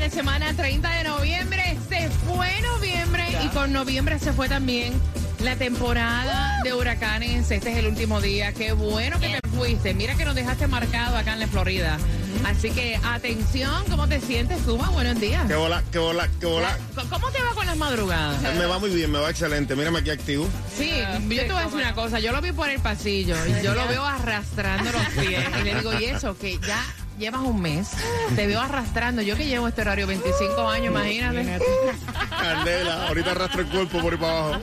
De semana, 30 de noviembre. Se fue noviembre y con noviembre se fue también la temporada de huracanes. Este es el último día. Qué bueno que te fuiste. Mira que nos dejaste marcado acá en la Florida. Así que atención, ¿cómo te sientes, Suma? Buenos días. Qué bola, qué bola, qué bola. ¿Cómo te va con las madrugadas? Me va muy bien, me va excelente. Mírame aquí activo. Sí, yo te voy a decir una cosa. Yo lo vi por el pasillo y yo lo veo arrastrando los pies. Y le digo, ¿y eso? Que ya llevas un mes. Te veo arrastrando. Yo que llevo este horario 25 años, imagínate. Candela, ahorita arrastro el cuerpo por ahí para abajo.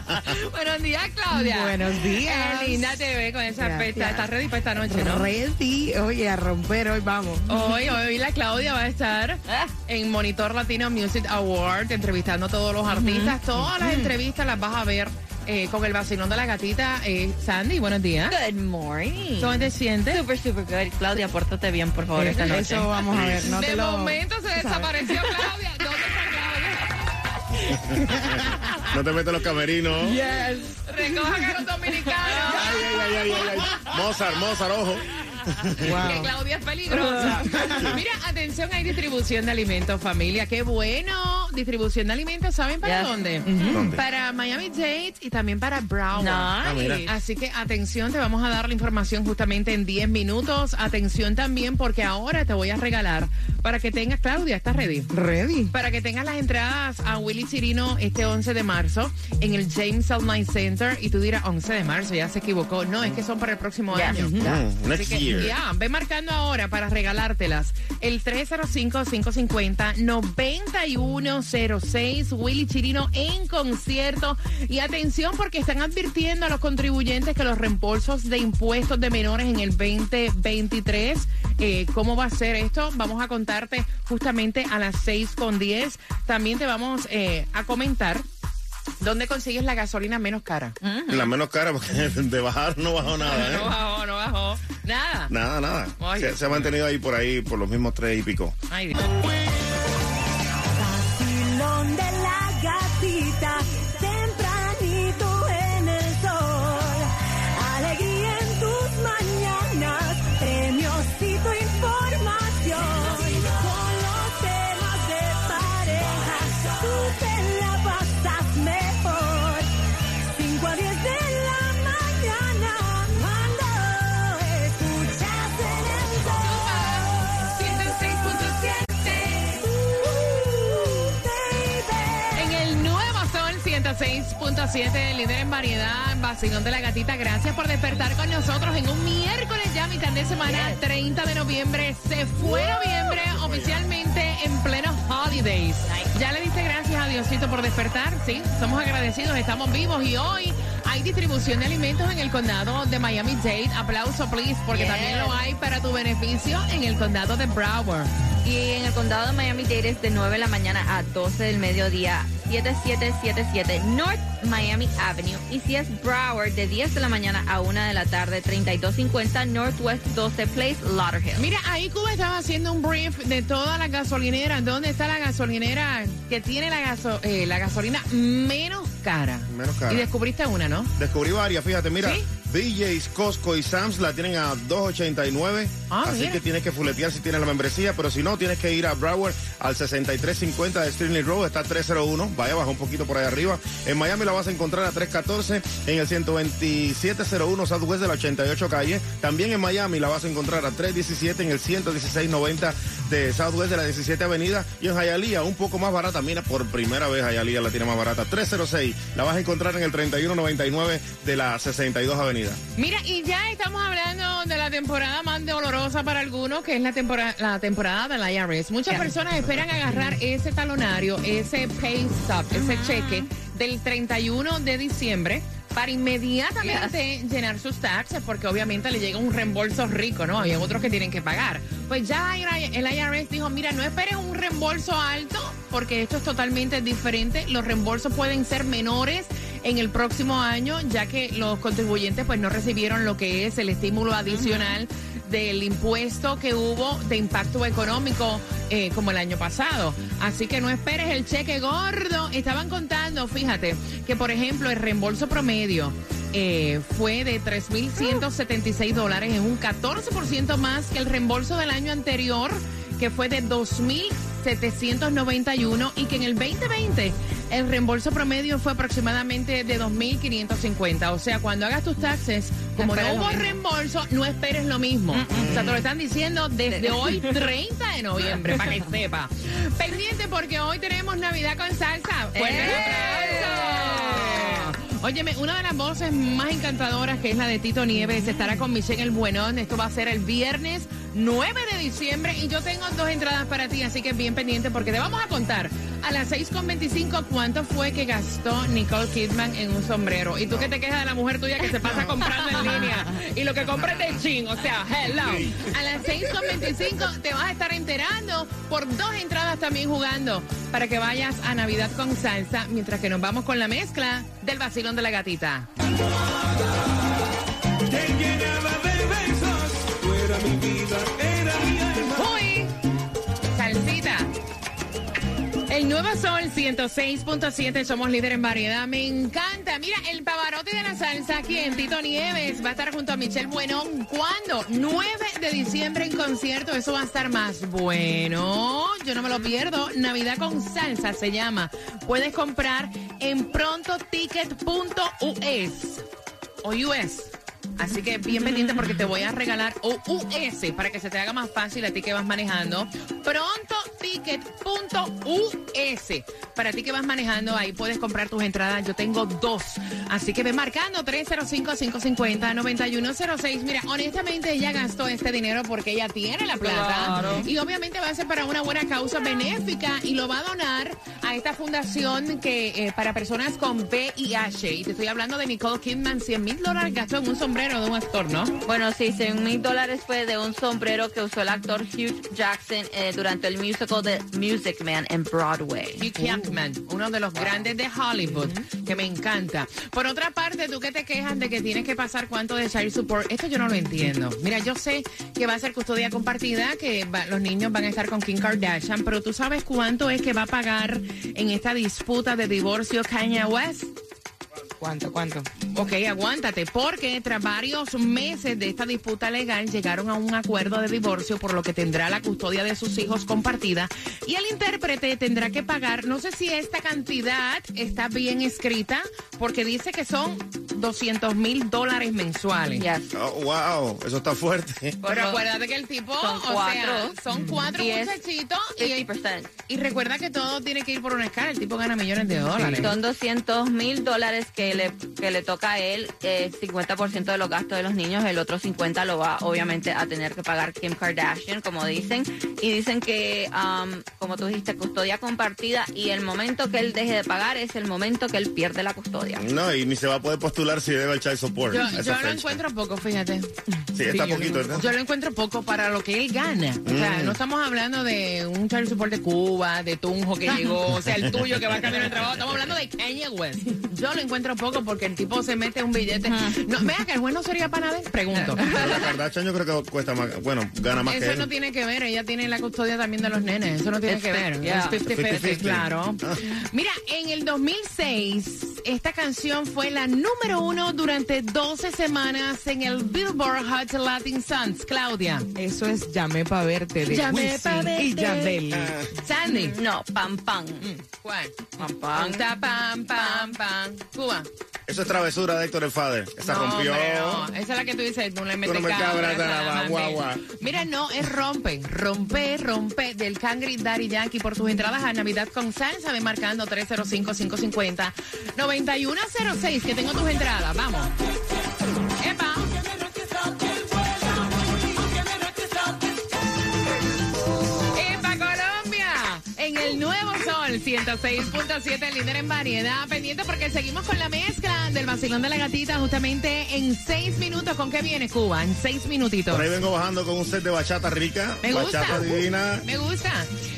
Buenos días, Claudia. Buenos días. Qué linda te ve con esa Gracias. pesta. ¿Estás ready para esta noche, no? Ready, oye, a romper hoy vamos. Hoy, hoy la Claudia va a estar en Monitor Latino Music Award entrevistando a todos los artistas. Todas las entrevistas las vas a ver eh, con el vacilón de la gatita. Eh, Sandy, buenos días. Good morning. ¿Cómo te sientes? Super, super good. Claudia, pórtate bien, por favor, esta noche. Eso vamos a ver, no de te lo... momento se desapareció Claudia. ¿Dónde está Claudia? No te metas los camerinos. Yes. Recojan a los dominicanos. Ay, ay, ay, ay, ay. Mozart, Mozart, ojo. Que. Claudia es peligrosa. Mira, atención, hay distribución de alimentos, familia. Qué bueno. Distribución de alimentos, ¿saben para Yes. dónde? ¿Dónde? Para Miami Dade y también para Broward. Ah. Así que atención, te vamos a dar la información justamente en 10 minutos. Atención también porque ahora te voy a regalar para que tengas, Claudia, ¿estás ready? Ready. Para que tengas las entradas a Willy Chirino este 11 de marzo en el James. Knight Center y tú dirás 11 de marzo, ya se equivocó. No, es que son para el próximo Yes. año. Así next que, year. ya, ve marcando ahora para regalártelas. El 305-550-9106, Willy Chirino en concierto. Y atención porque están advirtiendo a los contribuyentes que los reembolsos de impuestos de menores en el 2023, eh, ¿cómo va a ser esto? Vamos a contarte justamente a las 6 con 10. También te vamos eh, a comentar dónde consigues la gasolina menos cara. La menos cara porque de bajar no bajó nada, No ¿eh? bajó, no bajó. Nada. Nada, nada. Ay. Se, se ha mantenido ahí por ahí por los mismos tres y pico. Ay, Dios. 106.7, líder en variedad, vacilón de la gatita. Gracias por despertar con nosotros en un miércoles ya, mitad de semana, 30 de noviembre. Se fue noviembre oficialmente en pleno holidays. Ya le diste gracias a Diosito por despertar, sí, somos agradecidos, estamos vivos y hoy hay distribución de alimentos en el condado de Miami-Dade. Aplauso, please, porque Yes. también lo hay para tu beneficio en el condado de Broward. Y en el condado de Miami-Dade es de 9 de la mañana a 12 del mediodía, 7777 North Miami Avenue. Y si es Broward, de 10 de la mañana a 1 de la tarde, 3250 Northwest 12 Place, Lauderhill. Mira, ahí Cuba estaba haciendo un brief de todas las gasolineras. ¿Dónde está la gasolinera que tiene la, gaso- eh, la gasolina menos cara? Menos cara. Y descubriste una, ¿no? Descubrí varias, fíjate, mira. ¿Sí? BJ's, Costco y Sam's la tienen a 2.89. Ah, así que tienes que fuletear si tienes la membresía, pero si no, tienes que ir a Broward al 6350 de Sterling Road, está 301. Vaya, baja un poquito por ahí arriba. En Miami la vas a encontrar a 314 en el 12701 Southwest de la 88 calle. También en Miami la vas a encontrar a 317 en el 11690 de Southwest de la 17 avenida. Y en Hialeah, un poco más barata. Mira, por primera vez Hialeah la tiene más barata. 306 la vas a encontrar en el 3199 de la 62 avenida. Mira, y ya estamos hablando de la temporada más dolorosa para algunos, que es la temporada, la temporada del IRS. Muchas personas esperan agarrar ese talonario, ese pay stub, ese cheque del 31 de diciembre para inmediatamente llenar sus taxes, porque obviamente le llega un reembolso rico, ¿no? Había otros que tienen que pagar. Pues ya el IRS dijo, mira, no esperes un reembolso alto, porque esto es totalmente diferente. Los reembolsos pueden ser menores en el próximo año, ya que los contribuyentes pues no recibieron lo que es el estímulo adicional del impuesto que hubo de impacto económico eh, como el año pasado. Así que no esperes el cheque gordo. Estaban contando, fíjate, que por ejemplo el reembolso promedio eh, fue de 3.176 dólares, es un 14% más que el reembolso del año anterior, que fue de 2.791 y que en el 2020 el reembolso promedio fue aproximadamente de 2.550. O sea, cuando hagas tus taxes, como no hubo reembolso, no esperes lo mismo. O sea, te lo están diciendo desde hoy, 30 de noviembre, para que sepa. Pendiente porque hoy tenemos Navidad con salsa. ¡Fuerte aplauso! Óyeme, una de las voces más encantadoras que es la de Tito Nieves estará con Michelle El Buenón. Esto va a ser el viernes 9 de diciembre y yo tengo dos entradas para ti, así que bien pendiente porque te vamos a contar a las 6.25 cuánto fue que gastó Nicole Kidman en un sombrero. Y tú que te quejas de la mujer tuya que se pasa comprando en línea y lo que compra es de chin, o sea, hello. A las 6.25 te vas a estar enterando por dos entradas también jugando para que vayas a Navidad con salsa mientras que nos vamos con la mezcla del vacilón de la gatita. El nuevo sol 106.7, somos líder en variedad. Me encanta. Mira, el pavarotti de la salsa aquí en Tito Nieves va a estar junto a Michelle Buenón. ¿Cuándo? 9 de diciembre en concierto. Eso va a estar más bueno. Yo no me lo pierdo. Navidad con salsa se llama. Puedes comprar en prontoticket.us o US. Así que bien pendiente porque te voy a regalar o US para que se te haga más fácil a ti que vas manejando. Prontoticket.us. Para ti que vas manejando, ahí puedes comprar tus entradas. Yo tengo dos. Así que ve marcando 305-550-9106. Mira, honestamente ella gastó este dinero porque ella tiene la plata. Y obviamente va a ser para una buena causa benéfica y lo va a donar a esta fundación que eh, para personas con VIH. Y te estoy hablando de Nicole Kidman, 100 mil dólares gastó en un sombrero de un actor, ¿no? Bueno, sí, 100 mil dólares fue de un sombrero que usó el actor Hugh Jackson eh, durante el musical de Music Man en Broadway. Hugh Jackman, uno de los grandes de Hollywood, que me encanta. Por otra parte, tú que te quejas de que tienes que pasar cuánto de child support, esto yo no lo entiendo. Mira, yo sé que va a ser custodia compartida, que va- los niños van a estar con Kim Kardashian, pero tú sabes cuánto es que va a pagar en esta disputa de divorcio Kanye West. ¿Cuánto, cuánto? Ok, aguántate, porque tras varios meses de esta disputa legal llegaron a un acuerdo de divorcio por lo que tendrá la custodia de sus hijos compartida y el intérprete tendrá que pagar, no sé si esta cantidad está bien escrita, porque dice que son 200 mil dólares mensuales. Yes. Oh, wow, eso está fuerte. Pero acuérdate que el tipo, Son o sea, cuatro. son cuatro Y es muchachitos y, 50%. y recuerda que todo tiene que ir por una escala, el tipo gana millones de dólares. Son 200 mil dólares que le, que le toca él, eh, 50% de los gastos de los niños, el otro 50 lo va obviamente a tener que pagar Kim Kardashian, como dicen. Y dicen que, um, como tú dijiste, custodia compartida y el momento que él deje de pagar es el momento que él pierde la custodia. No, y ni se va a poder postular si debe el child support. Yo, yo lo encuentro poco, fíjate. Sí, está yo poquito, lo- ¿verdad? Yo lo encuentro poco para lo que él gana. O sea, Mm. no estamos hablando de un child support de Cuba, de Tunjo que llegó, o sea, el tuyo que va a cambiar el trabajo. Estamos hablando de Kanye West. Yo lo encuentro poco porque el tipo se mete un billete. No, vea que el juez no sería para nada. Pregunto. Pero la Kardashian yo creo que cuesta más, bueno, gana más que Eso no tiene que ver, ella tiene la custodia también de los nenes, eso no tiene que ver. yeah. Es 50-50, 50-50. claro. Ah. Mira, en el 2006, esta canción fue la número uno durante 12 semanas en el Billboard Hot Latin Songs. Claudia. Eso es Llamé pa' verte de Llamé pa' verte. y Yandel. Sandy. No, pam, pam. ¿Cuál? Pam, pam. Pam, pam, pam. Cuba. Eso es travesura de Héctor el Fader. Esa No, rompió. no. Esa es la que tú dices, tú le metes no me cabra, cabras guagua. Mira, no, es rompe, rompe, rompe del Cangri Daddy Yankee por tus entradas a Navidad con salsa, ve marcando 305-550-9106, que tengo tus entradas, vamos. El Nuevo Sol Sol 106.7, el líder en variedad. Pendiente porque seguimos con la mezcla del vacilón de la gatita justamente en seis minutos. ¿Con qué viene Cuba? En seis minutitos. Por ahí vengo bajando con un set de bachata rica. Me gusta. Bachata divina. Me gusta.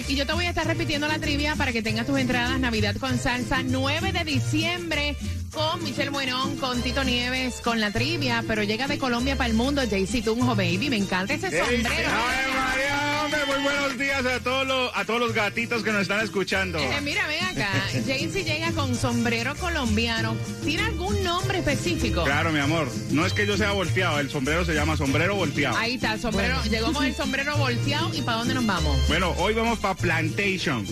Y yo te voy a estar repitiendo la trivia para que tengas tus entradas Navidad con salsa 9 de diciembre con Michelle Buenón, con Tito Nieves, con la trivia, pero llega de Colombia para el mundo Jaycee Tunjo, baby. Me encanta ese sombrero. ¡Ay, María, hombre! Muy buenos días a todos los, a todos los gatitos que nos están escuchando. Eh, mira, ven acá. Jaycee llega con sombrero colombiano. ¿Tiene algún nombre específico? Claro, mi amor. No es que yo sea volteado, el sombrero se llama sombrero volteado. Ahí está, sombrero. Llegó con el sombrero volteado. ¿Y para dónde nos vamos? Bueno, hoy vamos para Plantation.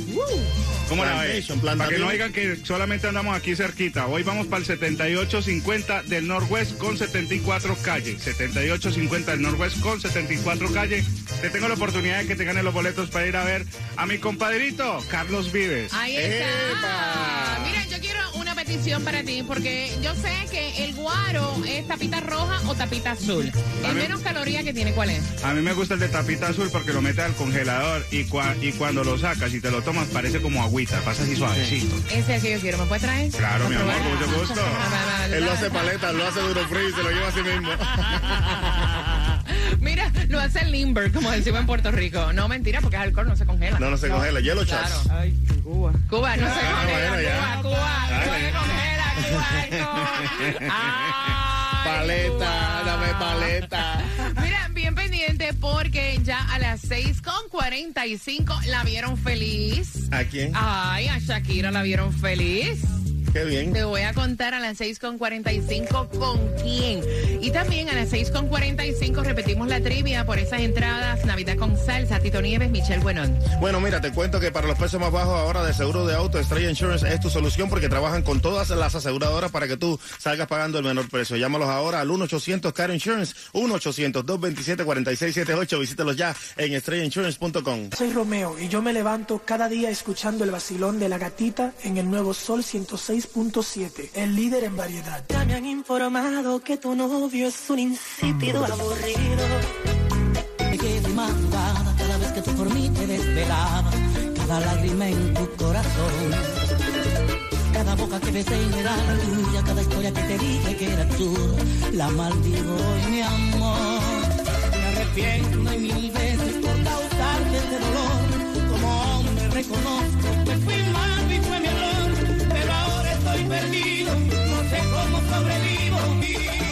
¿Cómo la ves? Para que no digan que solamente andamos aquí cerquita. Hoy vamos para el 7850 del Norwest con 74 calles. 7850 del Norwest con 74 calles. Te tengo la oportunidad de que te ganes los boletos para ir a ver a mi compadrito, Carlos Vives. Ahí está. ¡Epa! Mira, yo quiero una petición para ti, porque yo sé que el guaro es tapita roja o tapita azul. El mí- menos caloría que tiene, ¿cuál es? A mí me gusta el de tapita azul porque lo metes al congelador y, cua- y cuando lo sacas y te lo tomas parece como agüita, pasa así suavecito. Ese es el que yo quiero. ¿Me puede traer? Claro, mi amor, con mucho gusto. Él lo hace paleta, lo hace duro frío y se lo lleva a sí mismo. Lo hace el limber, como decimos en Puerto Rico. No, mentira, porque es alcohol, no se congela. No, no se congela. Hielo. Claro. Ay, Cuba. Cuba, no se Ah, congela. bueno, ya. Cuba, Cuba, Dale. no se congela. Cuba, alcohol. Ay, Paleta, Cuba. dame paleta. Mira, bien pendiente porque ya a las 6 con 45 la vieron feliz. ¿A quién? Ay, a Shakira la vieron feliz. Qué bien. Te voy a contar a las 6 con 45 con quién. Y también a las 6 con 45 repetimos la trivia por esas entradas. Navidad con salsa, Tito Nieves, Michelle Buenón. Bueno, mira, te cuento que para los precios más bajos ahora de seguro de auto, Estrella Insurance es tu solución porque trabajan con todas las aseguradoras para que tú salgas pagando el menor precio. Llámalos ahora al 1-800-CAR Insurance, 1-800-227-4678. Visítalos ya en estrellainsurance.com. Soy Romeo y yo me levanto cada día escuchando el vacilón de la gatita en el nuevo Sol 106.7, el líder en variedad. Ya me han informado que tu novio es un insípido aburrido. que de madrugada cada vez que tú por mí te desvelaba, cada lágrima en tu corazón. Cada boca que besé y me da la tuya, cada historia que te dije que era absurda, la maldigo hoy, mi amor. Me arrepiento y mil veces por causarte este dolor. Como hombre reconozco que fui malo perdido, no sé cómo sobrevivo.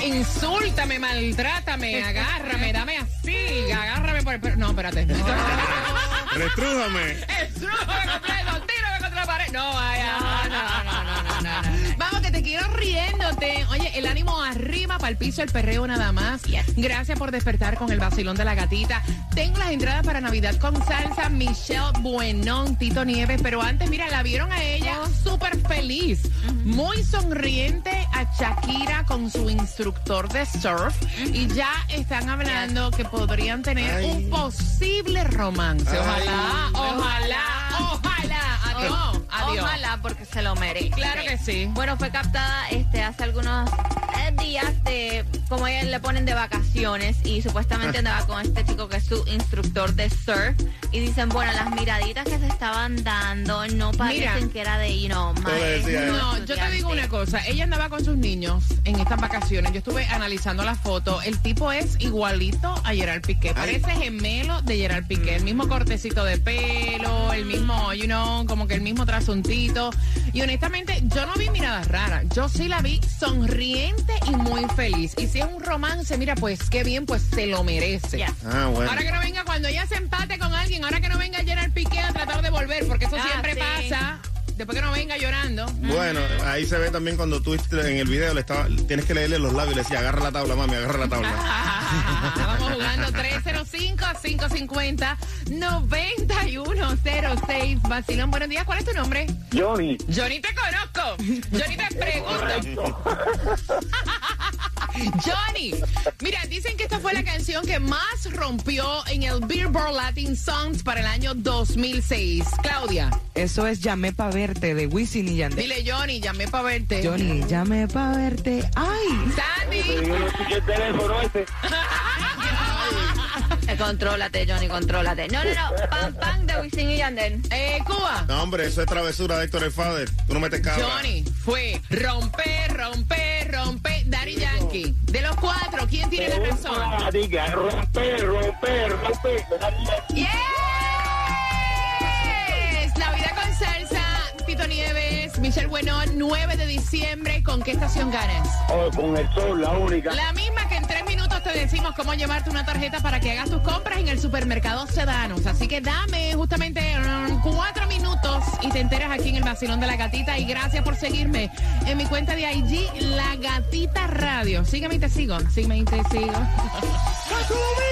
Insúltame, maltrátame, agárrame, dame así, agárrame por el... per- No, espérate. Retrújame. Estrújame completo, tírame contra la pared. No, vaya. No, no, no, no, no, no, no. Que te quiero riéndote. Oye, el ánimo arriba para el piso, el perreo nada más. Gracias por despertar con el vacilón de la gatita. Tengo las entradas para Navidad con salsa, Michelle Buenón, Tito Nieves. Pero antes, mira, la vieron a ella súper feliz, muy sonriente a Shakira con su instructor de surf. Y ya están hablando que podrían tener Ay. un posible romance. Ay. Ojalá, ojalá, ojalá. Adiós, adiós. Ojalá porque se lo merece. Claro que sí. Bueno, fue captada este hace algunos eh, días de como ella le ponen de vacaciones y supuestamente andaba con este chico que es su instructor de surf y dicen, bueno, las miraditas que se estaban dando no parecen Mira. que era de, you know, decía. No, yo te digo una cosa. Ella andaba con sus niños en estas vacaciones. Yo estuve analizando la foto. El tipo es igualito a Gerard Piqué. Parece gemelo de Gerard Piqué. El mismo cortecito de pelo, el mismo, you know, como que el mismo trasuntito. Y honestamente, yo no vi miradas raras. Yo sí la vi sonriente y muy feliz. Y si es un romance, mira, pues qué bien, pues se lo merece. Ah, bueno. Ahora que no venga cuando ella se empate con alguien, ahora que no venga Gerard Piqué a tratar de volver, porque eso Ah, siempre sí. pasa. Después que no venga llorando. Bueno, ahí se ve también cuando tú en el video le estaba, tienes que leerle los labios y le decía, agarra la tabla, mami, agarra la tabla. Vamos jugando 305-550-9106. Vacilón, buenos días. ¿Cuál es tu nombre? Johnny, Johnny, te conozco. Johnny, te pregunto. Johnny, mira, dicen que esta fue la canción que más rompió en el Billboard Latin Songs para el año 2006. Claudia, Eso es Llamé pa' verte de Wisin y Yandel. dile Johnny, llamé para verte. Johnny, llamé pa' verte. ¡Ay! Sandy. yo no escuché el teléfono ese. Contrólate, Johnny, contrólate. No, no, no. Pam, pam de Wisin y Yandel. Eh, Cuba. No, hombre, eso es travesura de Héctor el Fader. Tú no metes cabra. Johnny fue rompe, rompe, rompe, Daddy Yankee. De los cuatro, ¿quién tiene la razón? Diga, romper, romper, romper. Yes. La vida con salsa, Tito Nieves, Michelle Buenón, 9 de diciembre. ¿Con qué estación ganas? Oh, con el sol, la única. La misma te decimos cómo llevarte una tarjeta para que hagas tus compras en el supermercado Sedanos. Así que dame justamente um, cuatro minutos y te enteras aquí en el vacilón de la gatita. Y gracias por seguirme en mi cuenta de IG, La Gatita Radio. Sígueme y te sigo. Sígueme y te sigo.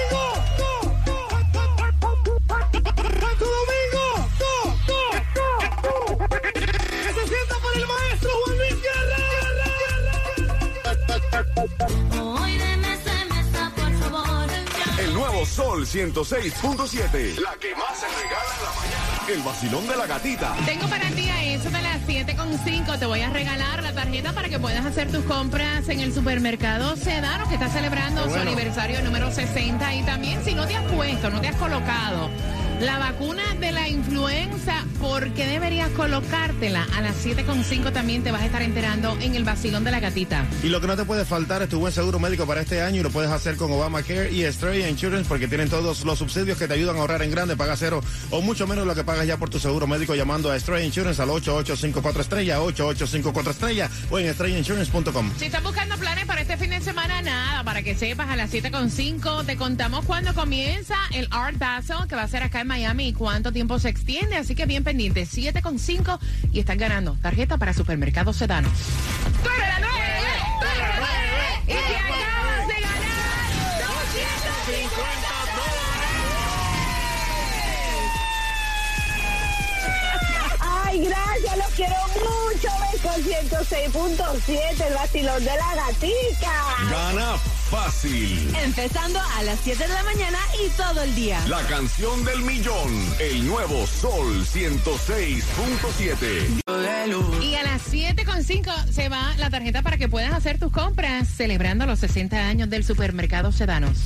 Sol 106.7. La que más se regala en la mañana. El vacilón de la gatita. Tengo para ti a eso de las 7.5. Te voy a regalar la tarjeta para que puedas hacer tus compras en el supermercado Sedano, que está celebrando su aniversario número 60. Y también, si no te has puesto, no te has colocado la vacuna de la influenza, ¿por qué deberías colocártela? A las 7.5 también te vas a estar enterando en el vacilón de la gatita. Y lo que no te puede faltar es tu buen seguro médico para este año y lo puedes hacer con Obamacare y Estrella Insurance porque tienen todos los subsidios que te ayudan a ahorrar en grande, paga cero o mucho menos lo que pagas ya por tu seguro médico llamando a Estrella Insurance al 8854 estrella 8854 estrella o en estrellainsurance.com. Si estás buscando planes para este fin de semana, nada, para que sepas, a las 7.5 te contamos cuándo comienza el Art Basel, que va a ser acá en Miami y cuánto tiempo se extiende. Así que bien pendiente, 7.5 y están ganando tarjeta para supermercados sedanos. ¡Tú eres la nueve! ¡Tú eres la nueve! ¡Y te acabas de ganar 250 Ay, gracias, los quiero mucho. Ven con 106.7, el vacilón de la gatica. Gana fácil. Empezando a las 7 de la mañana y todo el día. La canción del millón. El nuevo Sol 106.7. Y a las 7.5 se va la tarjeta para que puedas hacer tus compras celebrando los 60 años del supermercado Sedanos.